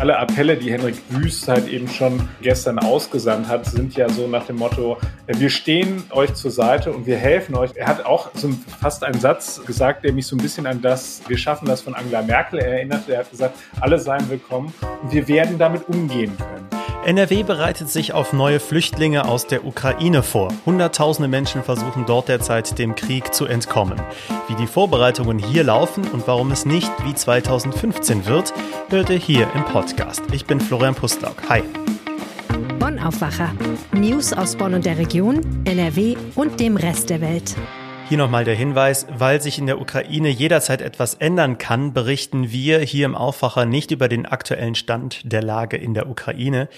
alle Appelle, die Henrik Wüst halt eben schon gestern ausgesandt hat, sind ja so nach dem Motto, wir stehen euch zur Seite und wir helfen euch. Er hat auch so fast einen Satz gesagt, der mich so ein bisschen an das Wir schaffen das von Angela Merkel erinnert. Er hat gesagt, alle seien willkommen und wir werden damit umgehen können. NRW bereitet sich auf neue Flüchtlinge aus der Ukraine vor. Hunderttausende Menschen versuchen dort derzeit dem Krieg zu entkommen. Wie die Vorbereitungen hier laufen und warum es nicht wie 2015 wird, hört ihr hier im Podcast. Ich bin Florian Pustlauk. Hi. Bonn Aufwacher. News aus Bonn und der Region, NRW und dem Rest der Welt. Hier nochmal der Hinweis, weil sich in der Ukraine jederzeit etwas ändern kann, berichten wir hier im Aufwacher nicht über den aktuellen Stand der Lage in der Ukraine.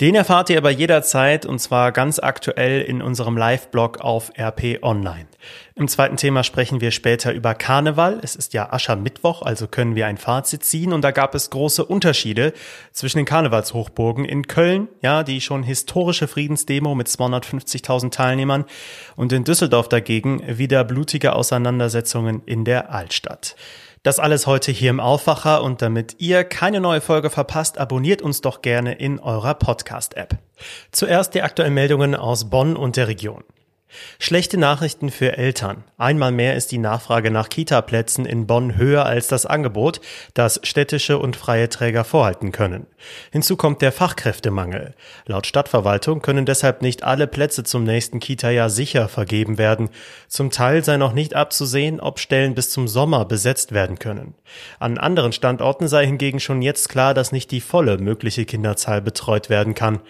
Den erfahrt ihr aber jederzeit und zwar ganz aktuell in unserem Live-Blog auf RP Online. Im zweiten Thema sprechen wir später über Karneval. Es ist ja Aschermittwoch, also können wir ein Fazit ziehen. Und da gab es große Unterschiede zwischen den Karnevalshochburgen in Köln, ja, die schon historische Friedensdemo mit 250.000 Teilnehmern und in Düsseldorf dagegen wieder blutige Auseinandersetzungen in der Altstadt. Das alles heute hier im Aufwacher und damit ihr keine neue Folge verpasst, abonniert uns doch gerne in eurer Podcast-App. Zuerst die aktuellen Meldungen aus Bonn und der Region. Schlechte Nachrichten für Eltern. Einmal mehr ist die Nachfrage nach Kita-Plätzen in Bonn höher als das Angebot, das städtische und freie Träger vorhalten können. Hinzu kommt der Fachkräftemangel. Laut Stadtverwaltung können deshalb nicht alle Plätze zum nächsten Kita-Jahr sicher vergeben werden. Zum Teil sei noch nicht abzusehen, ob Stellen bis zum Sommer besetzt werden können. An anderen Standorten sei hingegen schon jetzt klar, dass nicht die volle mögliche Kinderzahl betreut werden kann.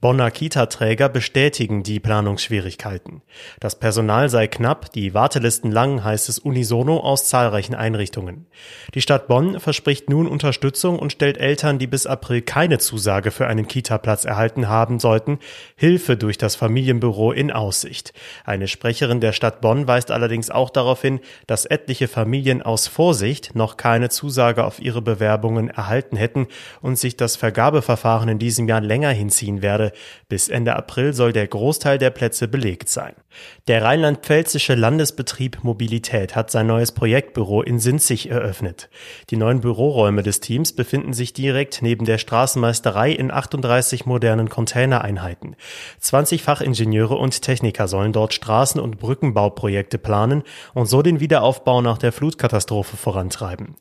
Bonner Kita-Träger bestätigen die Planungsschwierigkeiten. Das Personal sei knapp, die Wartelisten lang, heißt es unisono aus zahlreichen Einrichtungen. Die Stadt Bonn verspricht nun Unterstützung und stellt Eltern, die bis April keine Zusage für einen Kita-Platz erhalten haben sollten, Hilfe durch das Familienbüro in Aussicht. Eine Sprecherin der Stadt Bonn weist allerdings auch darauf hin, dass etliche Familien aus Vorsicht noch keine Zusage auf ihre Bewerbungen erhalten hätten und sich das Vergabeverfahren in diesem Jahr länger hinziehen werde, bis Ende April soll der Großteil der Plätze belegt sein. Der rheinland-pfälzische Landesbetrieb Mobilität hat sein neues Projektbüro in Sinzig eröffnet. Die neuen Büroräume des Teams befinden sich direkt neben der Straßenmeisterei in 38 modernen Containereinheiten. 20 Fachingenieure und Techniker sollen dort Straßen- und Brückenbauprojekte planen und so den Wiederaufbau nach der Flutkatastrophe vorantreiben.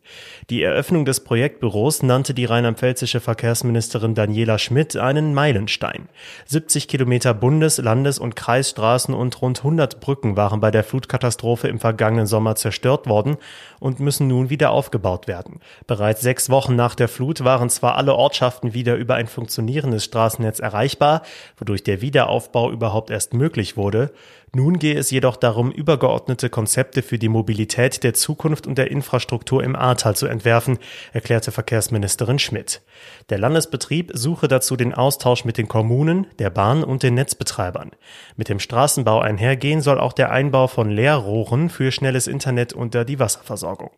Die Eröffnung des Projektbüros nannte die rheinland-pfälzische Verkehrsministerin Daniela Schmidt einen Meilenstein. Rhein. 70 Kilometer Bundes-, Landes- und Kreisstraßen und rund 100 Brücken waren bei der Flutkatastrophe im vergangenen Sommer zerstört worden und müssen nun wieder aufgebaut werden. Bereits sechs Wochen nach der Flut waren zwar alle Ortschaften wieder über ein funktionierendes Straßennetz erreichbar, wodurch der Wiederaufbau überhaupt erst möglich wurde, nun gehe es jedoch darum, übergeordnete Konzepte für die Mobilität der Zukunft und der Infrastruktur im Ahrtal zu entwerfen, erklärte Verkehrsministerin Schmidt. Der Landesbetrieb suche dazu den Austausch mit den Kommunen, der Bahn und den Netzbetreibern. Mit dem Straßenbau einhergehen soll auch der Einbau von Leerrohren für schnelles Internet unter die Wasserversorgung.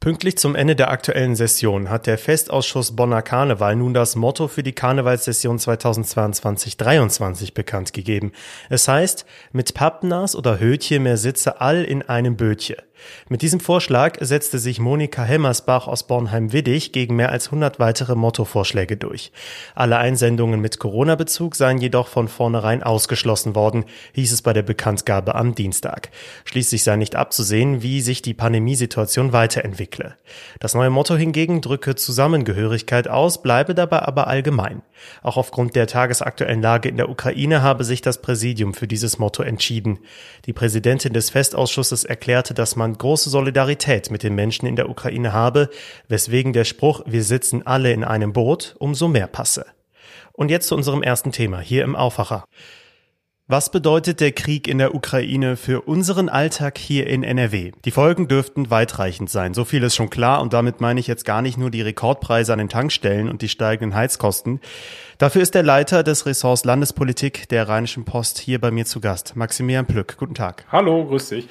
Pünktlich zum Ende der aktuellen Session hat der Festausschuss Bonner Karneval nun das Motto für die Karnevalssession 2022-23 bekannt gegeben. Es heißt, mit Pappnas oder Hötje mehr Sitze all in einem Bötje. Mit diesem Vorschlag setzte sich Monika Hemmersbach aus Bornheim-Widdig gegen mehr als 100 weitere Mottovorschläge durch. Alle Einsendungen mit Corona-Bezug seien jedoch von vornherein ausgeschlossen worden, hieß es bei der Bekanntgabe am Dienstag. Schließlich sei nicht abzusehen, wie sich die Pandemiesituation weiterentwickle. Das neue Motto hingegen drücke Zusammengehörigkeit aus, bleibe dabei aber allgemein. Auch aufgrund der tagesaktuellen Lage in der Ukraine habe sich das Präsidium für dieses Motto entschieden. Die Präsidentin des Festausschusses erklärte, dass man große Solidarität mit den Menschen in der Ukraine habe, weswegen der Spruch Wir sitzen alle in einem Boot umso mehr passe. Und jetzt zu unserem ersten Thema hier im Aufwacher. Was bedeutet der Krieg in der Ukraine für unseren Alltag hier in NRW? Die Folgen dürften weitreichend sein. So viel ist schon klar und damit meine ich jetzt gar nicht nur die Rekordpreise an den Tankstellen und die steigenden Heizkosten. Dafür ist der Leiter des Ressorts Landespolitik der Rheinischen Post hier bei mir zu Gast. Maximilian Plück, guten Tag. Hallo, grüß dich.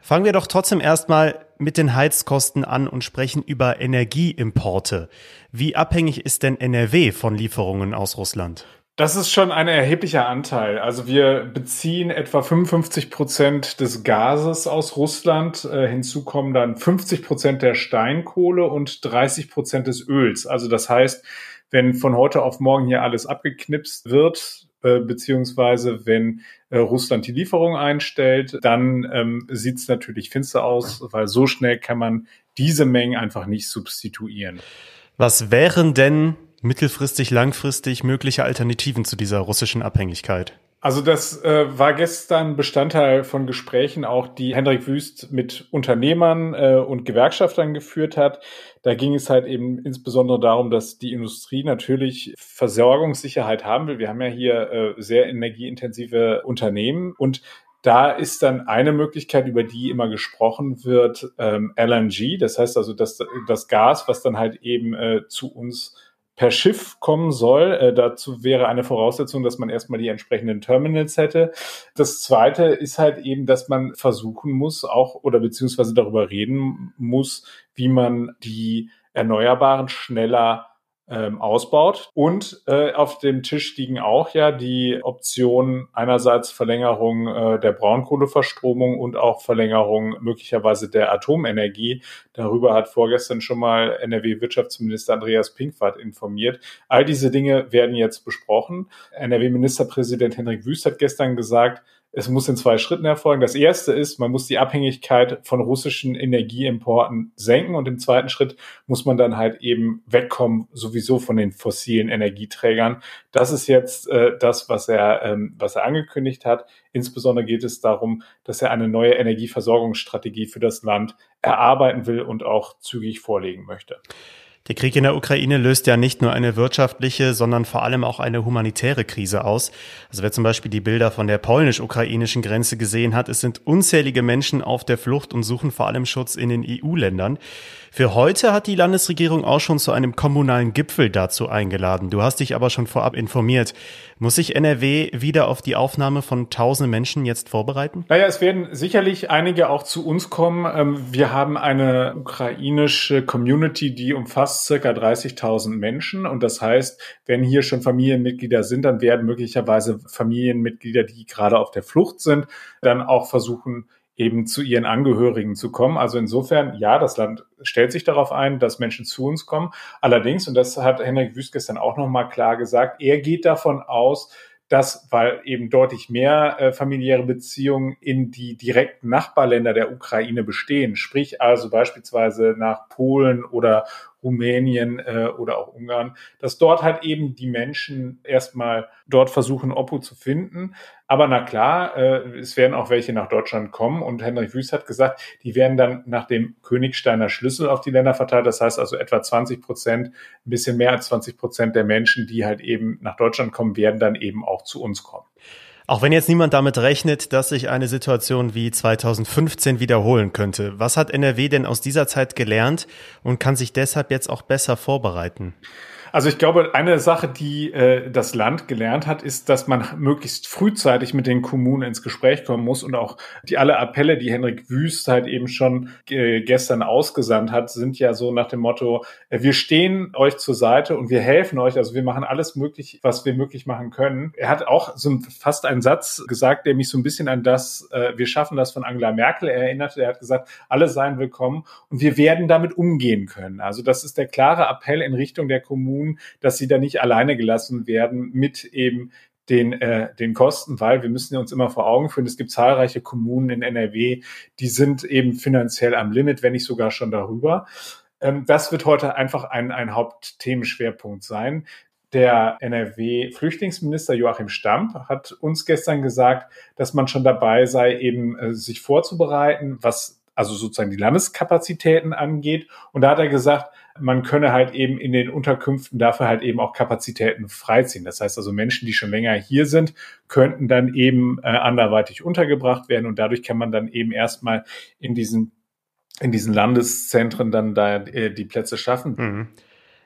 Fangen wir doch trotzdem erstmal mit den Heizkosten an und sprechen über Energieimporte. Wie abhängig ist denn NRW von Lieferungen aus Russland? Das ist schon ein erheblicher Anteil. Also wir beziehen etwa 55 Prozent des Gases aus Russland. Äh, hinzu kommen dann 50 Prozent der Steinkohle und 30 Prozent des Öls. Also das heißt, wenn von heute auf morgen hier alles abgeknipst wird, äh, beziehungsweise wenn äh, Russland die Lieferung einstellt, dann ähm, sieht es natürlich finster aus, weil so schnell kann man diese Mengen einfach nicht substituieren. Was wären denn mittelfristig, langfristig mögliche Alternativen zu dieser russischen Abhängigkeit? Also das äh, war gestern Bestandteil von Gesprächen, auch die Hendrik Wüst mit Unternehmern äh, und Gewerkschaftern geführt hat. Da ging es halt eben insbesondere darum, dass die Industrie natürlich Versorgungssicherheit haben will. Wir haben ja hier äh, sehr energieintensive Unternehmen und da ist dann eine Möglichkeit, über die immer gesprochen wird, ähm, LNG. Das heißt also, dass das Gas, was dann halt eben äh, zu uns per Schiff kommen soll. Äh, dazu wäre eine Voraussetzung, dass man erstmal die entsprechenden Terminals hätte. Das zweite ist halt eben, dass man versuchen muss, auch oder beziehungsweise darüber reden muss, wie man die Erneuerbaren schneller ähm, ausbaut. Und äh, auf dem Tisch liegen auch ja die Optionen einerseits Verlängerung äh, der Braunkohleverstromung und auch Verlängerung möglicherweise der Atomenergie. Darüber hat vorgestern schon mal NRW-Wirtschaftsminister Andreas Pinkwart informiert. All diese Dinge werden jetzt besprochen. NRW-Ministerpräsident Henrik Wüst hat gestern gesagt, es muss in zwei Schritten erfolgen. Das erste ist, man muss die Abhängigkeit von russischen Energieimporten senken und im zweiten Schritt muss man dann halt eben wegkommen sowieso von den fossilen Energieträgern. Das ist jetzt äh, das, was er, ähm, was er angekündigt hat. Insbesondere geht es darum, dass er eine neue Energieversorgungsstrategie für das Land erarbeiten will und auch zügig vorlegen möchte. Der Krieg in der Ukraine löst ja nicht nur eine wirtschaftliche, sondern vor allem auch eine humanitäre Krise aus. Also wer zum Beispiel die Bilder von der polnisch-ukrainischen Grenze gesehen hat, es sind unzählige Menschen auf der Flucht und suchen vor allem Schutz in den EU-Ländern. Für heute hat die Landesregierung auch schon zu einem kommunalen Gipfel dazu eingeladen. Du hast dich aber schon vorab informiert. Muss sich NRW wieder auf die Aufnahme von tausenden Menschen jetzt vorbereiten? Naja, es werden sicherlich einige auch zu uns kommen. Ähm, wir haben eine ukrainische Community, die umfasst circa 30.000 Menschen. Und das heißt, wenn hier schon Familienmitglieder sind, dann werden möglicherweise Familienmitglieder, die gerade auf der Flucht sind, dann auch versuchen, eben zu ihren Angehörigen zu kommen. Also insofern, ja, das Land stellt sich darauf ein, dass Menschen zu uns kommen. Allerdings, und das hat Henrik Wüst gestern auch nochmal klar gesagt, er geht davon aus, dass, weil eben deutlich mehr äh, familiäre Beziehungen in die direkten Nachbarländer der Ukraine bestehen, sprich also beispielsweise nach Polen oder Rumänien äh, oder auch Ungarn, dass dort halt eben die Menschen erstmal dort versuchen, Oppo zu finden. Aber na klar, äh, es werden auch welche nach Deutschland kommen und Henrik Wüst hat gesagt, die werden dann nach dem Königsteiner Schlüssel auf die Länder verteilt. Das heißt also etwa 20 Prozent, ein bisschen mehr als 20 Prozent der Menschen, die halt eben nach Deutschland kommen, werden dann eben auch zu uns kommen. Auch wenn jetzt niemand damit rechnet, dass sich eine Situation wie 2015 wiederholen könnte, was hat NRW denn aus dieser Zeit gelernt und kann sich deshalb jetzt auch besser vorbereiten? Also ich glaube, eine Sache, die äh, das Land gelernt hat, ist, dass man möglichst frühzeitig mit den Kommunen ins Gespräch kommen muss und auch die alle Appelle, die Henrik Wüst halt eben schon äh, gestern ausgesandt hat, sind ja so nach dem Motto, äh, wir stehen euch zur Seite und wir helfen euch, also wir machen alles möglich, was wir möglich machen können. Er hat auch so fast einen Satz gesagt, der mich so ein bisschen an das, äh, wir schaffen das von Angela Merkel erinnerte. Er hat gesagt, alle seien willkommen und wir werden damit umgehen können. Also das ist der klare Appell in Richtung der Kommunen tun, dass sie da nicht alleine gelassen werden mit eben den, äh, den Kosten, weil wir müssen uns immer vor Augen führen, es gibt zahlreiche Kommunen in NRW, die sind eben finanziell am Limit, wenn nicht sogar schon darüber. Ähm, das wird heute einfach ein, ein Hauptthemenschwerpunkt sein. Der NRW-Flüchtlingsminister Joachim Stamp hat uns gestern gesagt, dass man schon dabei sei, eben äh, sich vorzubereiten, was also sozusagen die Landeskapazitäten angeht. Und da hat er gesagt, man könne halt eben in den Unterkünften dafür halt eben auch Kapazitäten freiziehen. Das heißt also Menschen, die schon länger hier sind, könnten dann eben äh, anderweitig untergebracht werden und dadurch kann man dann eben erstmal in diesen in diesen Landeszentren dann da äh, die Plätze schaffen. Mhm.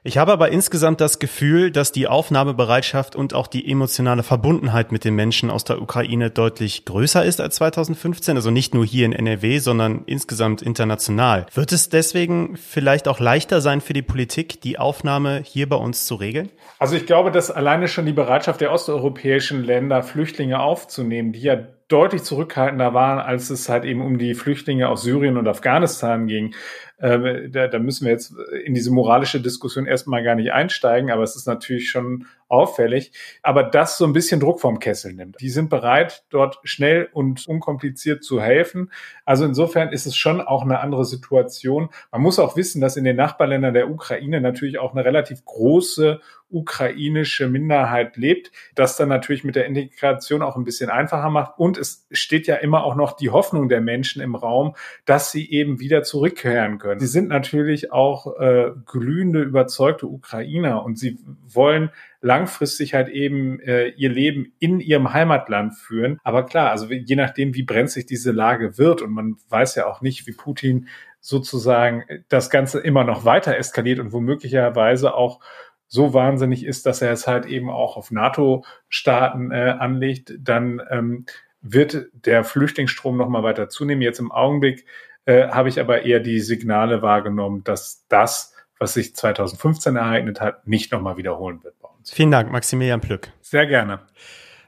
Ich habe aber insgesamt das Gefühl, dass die Aufnahmebereitschaft und auch die emotionale Verbundenheit mit den Menschen aus der Ukraine deutlich größer ist als 2015, also nicht nur hier in NRW, sondern insgesamt international. Wird es deswegen vielleicht auch leichter sein für die Politik, die Aufnahme hier bei uns zu regeln? Also ich glaube, dass alleine schon die Bereitschaft der osteuropäischen Länder, Flüchtlinge aufzunehmen, die ja deutlich zurückhaltender waren, als es halt eben um die Flüchtlinge aus Syrien und Afghanistan ging, Äh, da, da müssen wir jetzt in diese moralische Diskussion erstmal gar nicht einsteigen, aber es ist natürlich schon auffällig. Aber das so ein bisschen Druck vom Kessel nimmt. Die sind bereit, dort schnell und unkompliziert zu helfen. Also insofern ist es schon auch eine andere Situation. Man muss auch wissen, dass in den Nachbarländern der Ukraine natürlich auch eine relativ große ukrainische Minderheit lebt, das dann natürlich mit der Integration auch ein bisschen einfacher macht. Und es steht ja immer auch noch die Hoffnung der Menschen im Raum, dass sie eben wieder zurückkehren können. Sie sind natürlich auch äh, glühende, überzeugte Ukrainer und sie wollen langfristig halt eben äh, ihr Leben in ihrem Heimatland führen. Aber klar, also je nachdem, wie brenzlig diese Lage wird und man weiß ja auch nicht, wie Putin sozusagen das Ganze immer noch weiter eskaliert und womöglicherweise auch so wahnsinnig ist, dass er es halt eben auch auf NATO-Staaten äh, anlegt, dann ähm, wird der Flüchtlingsstrom noch mal weiter zunehmen. Jetzt im Augenblick äh, habe ich aber eher die Signale wahrgenommen, dass das, was sich 2015 ereignet hat, nicht noch mal wiederholen wird bei uns. Vielen Dank, Maximilian Plück. Sehr gerne.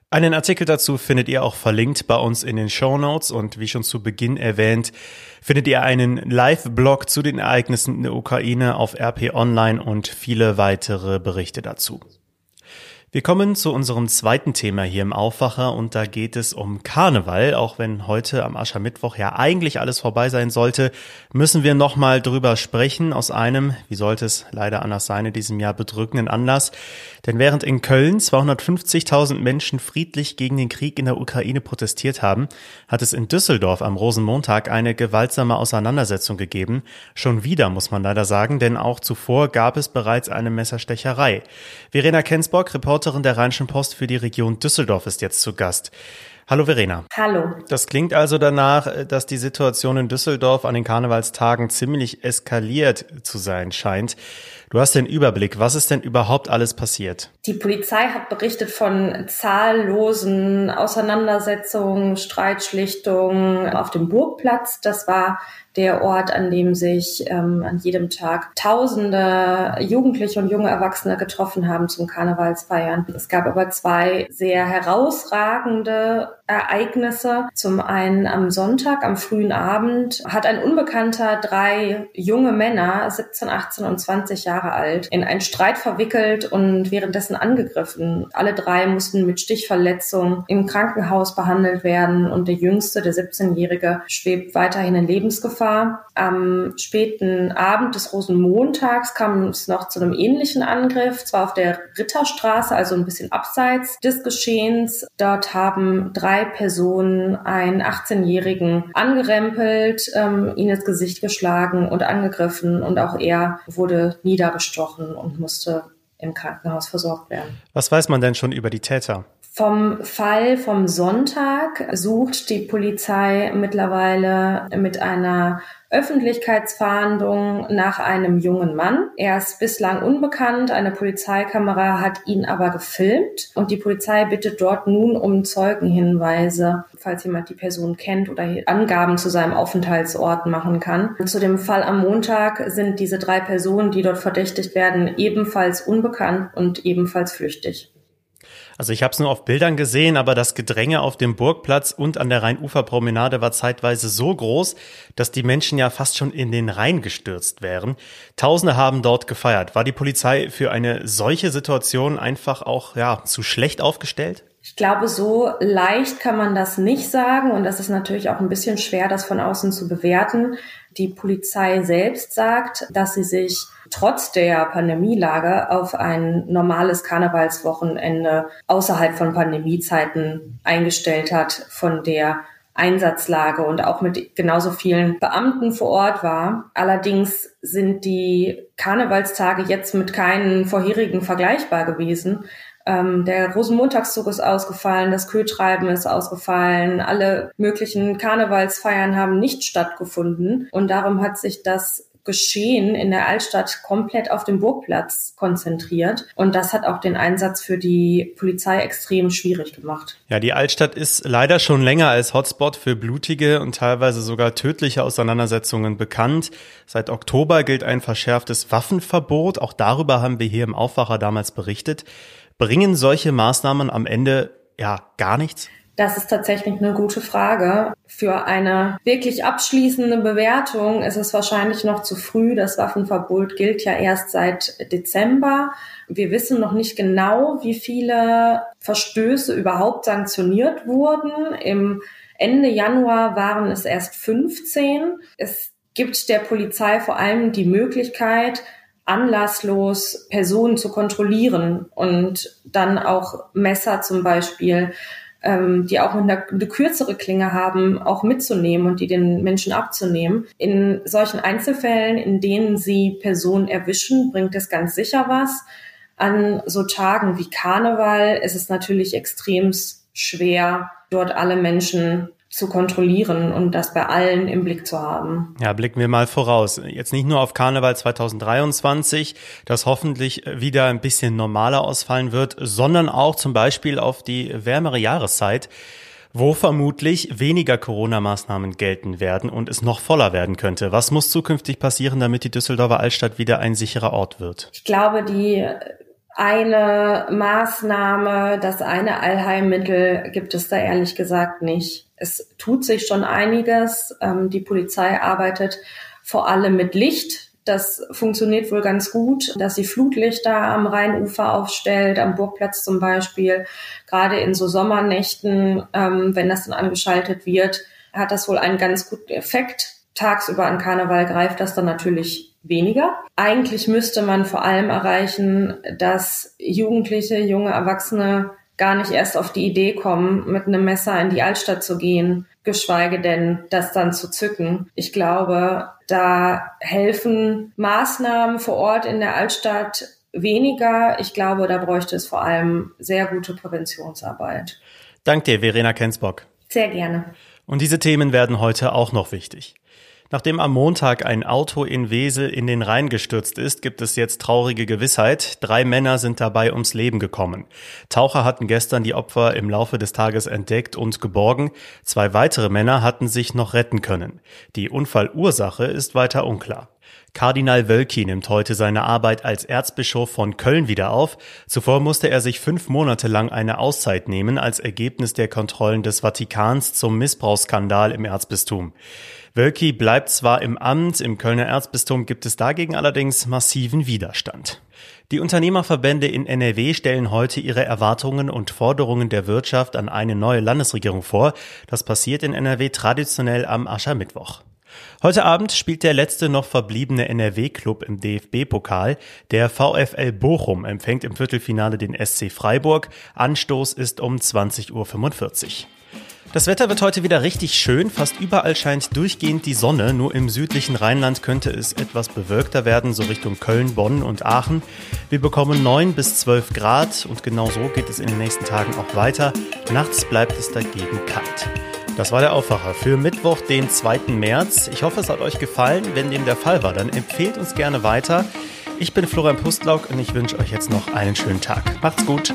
Einen Artikel dazu findet ihr auch verlinkt bei uns in den Show Notes und wie schon zu Beginn erwähnt, findet ihr einen Live-Blog zu den Ereignissen in der Ukraine auf RP Online und viele weitere Berichte dazu. Wir kommen zu unserem zweiten Thema hier im Aufwacher und da geht es um Karneval. Auch wenn heute am Aschermittwoch ja eigentlich alles vorbei sein sollte, müssen wir nochmal drüber sprechen aus einem, wie sollte es leider anders sein in diesem Jahr, bedrückenden Anlass. Denn während in Köln 250.000 Menschen friedlich gegen den Krieg in der Ukraine protestiert haben, hat es in Düsseldorf am Rosenmontag eine gewaltsame Auseinandersetzung gegeben. Schon wieder, muss man leider sagen, denn auch zuvor gab es bereits eine Messerstecherei. Verena Kensborg, Reporterin der Rheinischen Post für die Region Düsseldorf, ist jetzt zu Gast. Hallo Verena. Hallo. Das klingt also danach, dass die Situation in Düsseldorf an den Karnevalstagen ziemlich eskaliert zu sein scheint. Du hast den Überblick. Was ist denn überhaupt alles passiert? Die Polizei hat berichtet von zahllosen Auseinandersetzungen, Streitschlichtungen auf dem Burgplatz. Das war der Ort, an dem sich ähm, an jedem Tag Tausende Jugendliche und junge Erwachsene getroffen haben zum Karnevalsfeiern. Es gab aber zwei sehr herausragende Ereignisse. Zum einen am Sonntag, am frühen Abend, hat ein Unbekannter drei junge Männer, 17, 18 und 20 Jahre alt, in einen Streit verwickelt und währenddessen angegriffen. Alle drei mussten mit Stichverletzung im Krankenhaus behandelt werden und der jüngste, der 17-Jährige, schwebt weiterhin in Lebensgefahr. Am späten Abend des Rosenmontags kam es noch zu einem ähnlichen Angriff, zwar auf der Ritterstraße, also ein bisschen abseits des Geschehens. Dort haben drei Personen einen 18-Jährigen angerempelt, ähm, ihn ins Gesicht geschlagen und angegriffen und auch er wurde niedergestochen und musste im Krankenhaus versorgt werden. Was weiß man denn schon über die Täter? Vom Fall vom Sonntag sucht die Polizei mittlerweile mit einer Öffentlichkeitsfahndung nach einem jungen Mann. Er ist bislang unbekannt. Eine Polizeikamera hat ihn aber gefilmt und die Polizei bittet dort nun um Zeugenhinweise, falls jemand die Person kennt oder Angaben zu seinem Aufenthaltsort machen kann. Zu dem Fall am Montag sind diese drei Personen, die dort verdächtigt werden, ebenfalls unbekannt und ebenfalls flüchtig. Also ich habe es nur auf Bildern gesehen, aber das Gedränge auf dem Burgplatz und an der Rheinuferpromenade war zeitweise so groß, dass die Menschen ja fast schon in den Rhein gestürzt wären. Tausende haben dort gefeiert. War die Polizei für eine solche Situation einfach auch ja zu schlecht aufgestellt? Ich glaube, so leicht kann man das nicht sagen und das ist natürlich auch ein bisschen schwer, das von außen zu bewerten. Die Polizei selbst sagt, dass sie sich trotz der Pandemielage auf ein normales Karnevalswochenende außerhalb von Pandemiezeiten eingestellt hat, von der Einsatzlage und auch mit genauso vielen Beamten vor Ort war. Allerdings sind die Karnevalstage jetzt mit keinen vorherigen vergleichbar gewesen. Ähm, der Rosenmontagszug ist ausgefallen, das Kühltreiben ist ausgefallen, alle möglichen Karnevalsfeiern haben nicht stattgefunden und darum hat sich das Geschehen in der Altstadt komplett auf dem Burgplatz konzentriert. Und das hat auch den Einsatz für die Polizei extrem schwierig gemacht. Ja, die Altstadt ist leider schon länger als Hotspot für blutige und teilweise sogar tödliche Auseinandersetzungen bekannt. Seit Oktober gilt ein verschärftes Waffenverbot. Auch darüber haben wir hier im Aufwacher damals berichtet. Bringen solche Maßnahmen am Ende ja gar nichts? Das ist tatsächlich eine gute Frage. Für eine wirklich abschließende Bewertung ist es wahrscheinlich noch zu früh. Das Waffenverbot gilt ja erst seit Dezember. Wir wissen noch nicht genau, wie viele Verstöße überhaupt sanktioniert wurden. Im Ende Januar waren es erst 15. Es gibt der Polizei vor allem die Möglichkeit, anlasslos Personen zu kontrollieren und dann auch Messer zum Beispiel, ähm, die auch eine, eine kürzere Klinge haben, auch mitzunehmen und die den Menschen abzunehmen. In solchen Einzelfällen, in denen sie Personen erwischen, bringt es ganz sicher was. An so Tagen wie Karneval ist es natürlich extrem schwer, dort alle Menschen zu kontrollieren und das bei allen im Blick zu haben. Ja, blicken wir mal voraus. Jetzt nicht nur auf Karneval 2023, das hoffentlich wieder ein bisschen normaler ausfallen wird, sondern auch zum Beispiel auf die wärmere Jahreszeit wo vermutlich weniger Corona-Maßnahmen gelten werden und es noch voller werden könnte. Was muss zukünftig passieren, damit die Düsseldorfer Altstadt wieder ein sicherer Ort wird? Ich glaube, die eine Maßnahme, das eine Allheilmittel gibt es da ehrlich gesagt nicht. Es tut sich schon einiges. Ähm, die Polizei arbeitet vor allem mit Licht. Das funktioniert wohl ganz gut, dass sie Flutlichter am Rheinufer aufstellt, am Burgplatz zum Beispiel. Gerade in so Sommernächten, ähm, wenn das dann angeschaltet wird, hat das wohl einen ganz guten Effekt. Tagsüber an Karneval greift das dann natürlich weniger. Eigentlich müsste man vor allem erreichen, dass Jugendliche, junge Erwachsene gar nicht erst auf die Idee kommen, mit einem Messer in die Altstadt zu gehen, geschweige denn das dann zu zücken. Ich glaube, da helfen Maßnahmen vor Ort in der Altstadt weniger. Ich glaube, da bräuchte es vor allem sehr gute Präventionsarbeit. Dank dir, Verena Kensbock. Sehr gerne. Und diese Themen werden heute auch noch wichtig. Nachdem am Montag ein Auto in Wesel in den Rhein gestürzt ist, gibt es jetzt traurige Gewissheit. Drei Männer sind dabei ums Leben gekommen. Taucher hatten gestern die Opfer im Laufe des Tages entdeckt und geborgen. Zwei weitere Männer hatten sich noch retten können. Die Unfallursache ist weiter unklar. Kardinal Wölki nimmt heute seine Arbeit als Erzbischof von Köln wieder auf. Zuvor musste er sich fünf Monate lang eine Auszeit nehmen als Ergebnis der Kontrollen des Vatikans zum Missbrauchsskandal im Erzbistum. Wölki bleibt zwar im Amt, im Kölner Erzbistum gibt es dagegen allerdings massiven Widerstand. Die Unternehmerverbände in NRW stellen heute ihre Erwartungen und Forderungen der Wirtschaft an eine neue Landesregierung vor. Das passiert in NRW traditionell am Aschermittwoch. Heute Abend spielt der letzte noch verbliebene NRW-Club im DFB-Pokal. Der VfL Bochum empfängt im Viertelfinale den SC Freiburg. Anstoß ist um 20.45 Uhr. Das Wetter wird heute wieder richtig schön. Fast überall scheint durchgehend die Sonne. Nur im südlichen Rheinland könnte es etwas bewölkter werden, so Richtung Köln, Bonn und Aachen. Wir bekommen 9 bis 12 Grad und genau so geht es in den nächsten Tagen auch weiter. Nachts bleibt es dagegen kalt. Das war der Aufwacher für Mittwoch, den 2. März. Ich hoffe, es hat euch gefallen. Wenn dem der Fall war, dann empfehlt uns gerne weiter. Ich bin Florian Pustlauk und ich wünsche euch jetzt noch einen schönen Tag. Macht's gut.